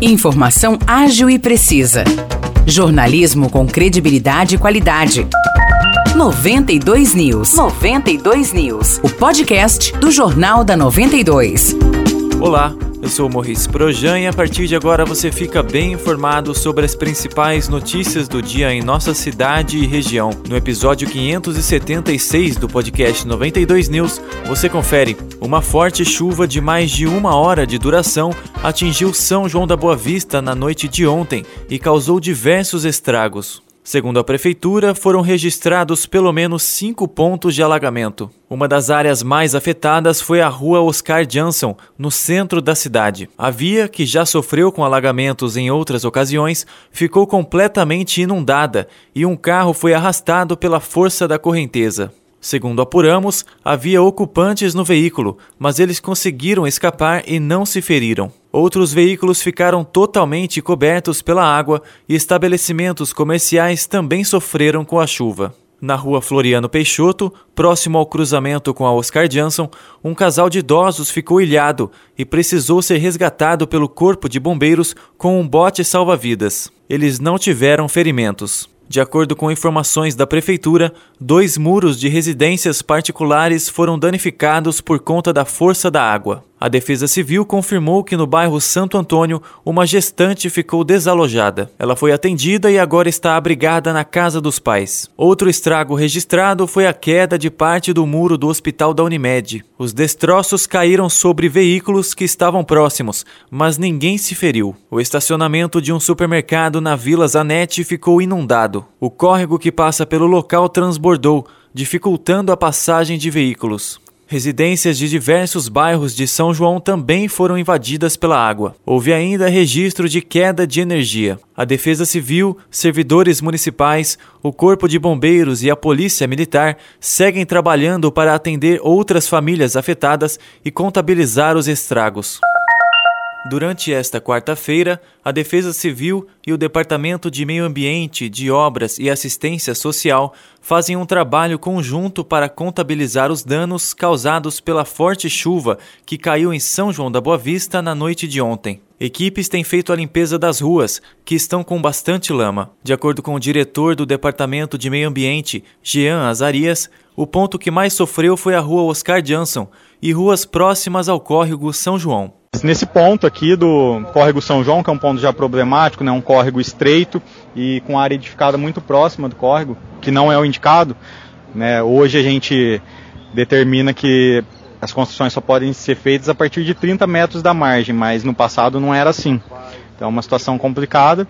Informação ágil e precisa. Jornalismo com credibilidade e qualidade. 92 News. 92 News. O podcast do Jornal da 92. Olá, eu sou o Morris Projan e a partir de agora você fica bem informado sobre as principais notícias do dia em nossa cidade e região. No episódio 576 do podcast 92 News, você confere. Uma forte chuva de mais de uma hora de duração atingiu São João da Boa Vista na noite de ontem e causou diversos estragos. Segundo a prefeitura, foram registrados pelo menos cinco pontos de alagamento. Uma das áreas mais afetadas foi a rua Oscar Jansson, no centro da cidade. A via, que já sofreu com alagamentos em outras ocasiões, ficou completamente inundada e um carro foi arrastado pela força da correnteza. Segundo apuramos, havia ocupantes no veículo, mas eles conseguiram escapar e não se feriram. Outros veículos ficaram totalmente cobertos pela água e estabelecimentos comerciais também sofreram com a chuva. Na rua Floriano Peixoto, próximo ao cruzamento com a Oscar Jansson, um casal de idosos ficou ilhado e precisou ser resgatado pelo corpo de bombeiros com um bote salva-vidas. Eles não tiveram ferimentos. De acordo com informações da prefeitura, dois muros de residências particulares foram danificados por conta da força da água. A Defesa Civil confirmou que no bairro Santo Antônio, uma gestante ficou desalojada. Ela foi atendida e agora está abrigada na casa dos pais. Outro estrago registrado foi a queda de parte do muro do hospital da Unimed. Os destroços caíram sobre veículos que estavam próximos, mas ninguém se feriu. O estacionamento de um supermercado na Vila Zanetti ficou inundado. O córrego que passa pelo local transbordou, dificultando a passagem de veículos. Residências de diversos bairros de São João também foram invadidas pela água. Houve ainda registro de queda de energia. A Defesa Civil, servidores municipais, o Corpo de Bombeiros e a Polícia Militar seguem trabalhando para atender outras famílias afetadas e contabilizar os estragos. Durante esta quarta-feira, a Defesa Civil e o Departamento de Meio Ambiente, de Obras e Assistência Social fazem um trabalho conjunto para contabilizar os danos causados pela forte chuva que caiu em São João da Boa Vista na noite de ontem. Equipes têm feito a limpeza das ruas, que estão com bastante lama. De acordo com o diretor do Departamento de Meio Ambiente, Jean Azarias, o ponto que mais sofreu foi a rua Oscar Jansson e ruas próximas ao córrego São João. Nesse ponto aqui do córrego São João, que é um ponto já problemático, né, um córrego estreito e com área edificada muito próxima do córrego, que não é o indicado, né, hoje a gente determina que as construções só podem ser feitas a partir de 30 metros da margem, mas no passado não era assim. Então é uma situação complicada.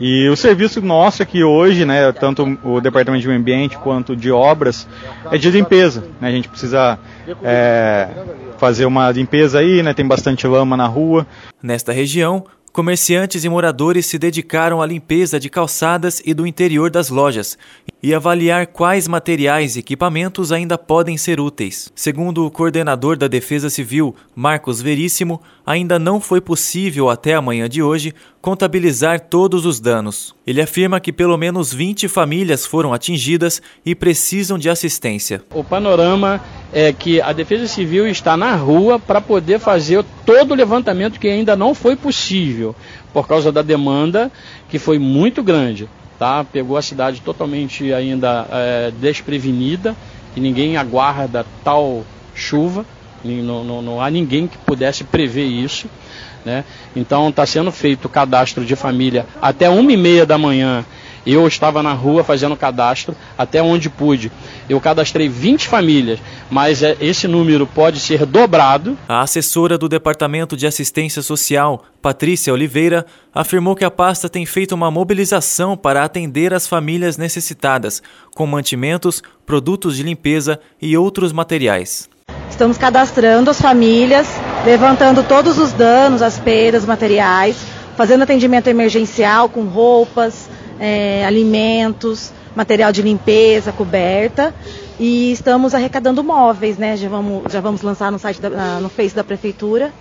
E o serviço nosso aqui hoje, né, tanto o Departamento de Meio Ambiente quanto de obras, é de limpeza. Né? A gente precisa é, fazer uma limpeza aí, né? Tem bastante lama na rua. Nesta região, comerciantes e moradores se dedicaram à limpeza de calçadas e do interior das lojas e avaliar quais materiais e equipamentos ainda podem ser úteis. Segundo o coordenador da Defesa Civil, Marcos Veríssimo, ainda não foi possível até a manhã de hoje contabilizar todos os danos. Ele afirma que pelo menos 20 famílias foram atingidas e precisam de assistência. O panorama é que a Defesa Civil está na rua para poder fazer todo o levantamento que ainda não foi possível por causa da demanda que foi muito grande tá? Pegou a cidade totalmente ainda é, desprevenida, e ninguém aguarda tal chuva, não, não, não há ninguém que pudesse prever isso. Né? Então está sendo feito o cadastro de família até uma e meia da manhã eu estava na rua fazendo cadastro até onde pude. Eu cadastrei 20 famílias, mas é, esse número pode ser dobrado. A assessora do Departamento de Assistência Social, Patrícia Oliveira, afirmou que a pasta tem feito uma mobilização para atender as famílias necessitadas, com mantimentos, produtos de limpeza e outros materiais. Estamos cadastrando as famílias, levantando todos os danos, as perdas materiais, fazendo atendimento emergencial com roupas, é, alimentos, material de limpeza, coberta. E estamos arrecadando móveis, né? Já vamos, já vamos lançar no site da, no Face da Prefeitura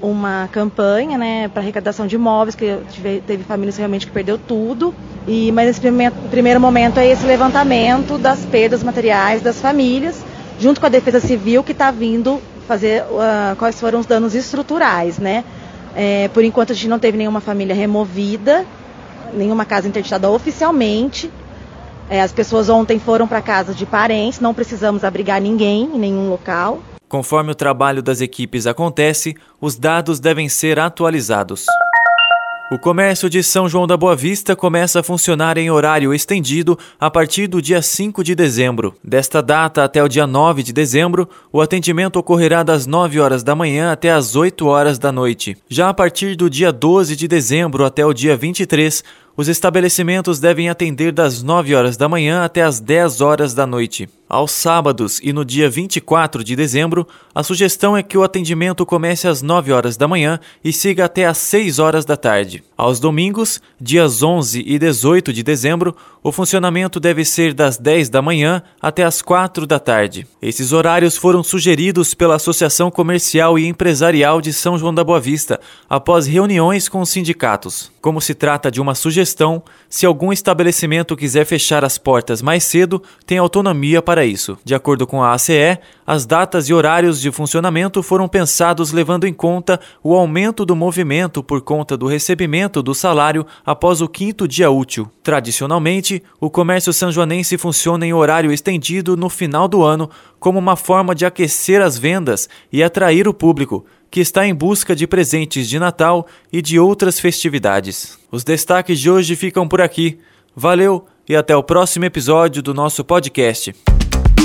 uma campanha né, para arrecadação de móveis, que tive, teve famílias realmente que perdeu tudo. E, mas nesse primeiro, primeiro momento é esse levantamento das perdas materiais das famílias, junto com a Defesa Civil, que está vindo fazer uh, quais foram os danos estruturais, né? É, por enquanto a gente não teve nenhuma família removida, nenhuma casa interditada oficialmente. É, as pessoas ontem foram para casa de parentes, não precisamos abrigar ninguém em nenhum local. Conforme o trabalho das equipes acontece, os dados devem ser atualizados. O comércio de São João da Boa Vista começa a funcionar em horário estendido a partir do dia 5 de dezembro. Desta data até o dia 9 de dezembro, o atendimento ocorrerá das 9 horas da manhã até as 8 horas da noite. Já a partir do dia 12 de dezembro até o dia 23, os estabelecimentos devem atender das 9 horas da manhã até as 10 horas da noite. Aos sábados e no dia 24 de dezembro, a sugestão é que o atendimento comece às 9 horas da manhã e siga até às 6 horas da tarde. Aos domingos, dias 11 e 18 de dezembro, o funcionamento deve ser das 10 da manhã até as 4 da tarde. Esses horários foram sugeridos pela Associação Comercial e Empresarial de São João da Boa Vista após reuniões com os sindicatos. Como se trata de uma sugestão, se algum estabelecimento quiser fechar as portas mais cedo, tem autonomia para isso. De acordo com a ACE, as datas e horários de funcionamento foram pensados levando em conta o aumento do movimento por conta do recebimento do salário após o quinto dia útil. Tradicionalmente, o comércio sanjoanense funciona em horário estendido no final do ano como uma forma de aquecer as vendas e atrair o público que está em busca de presentes de Natal e de outras festividades. Os destaques de hoje ficam por aqui. Valeu e até o próximo episódio do nosso podcast.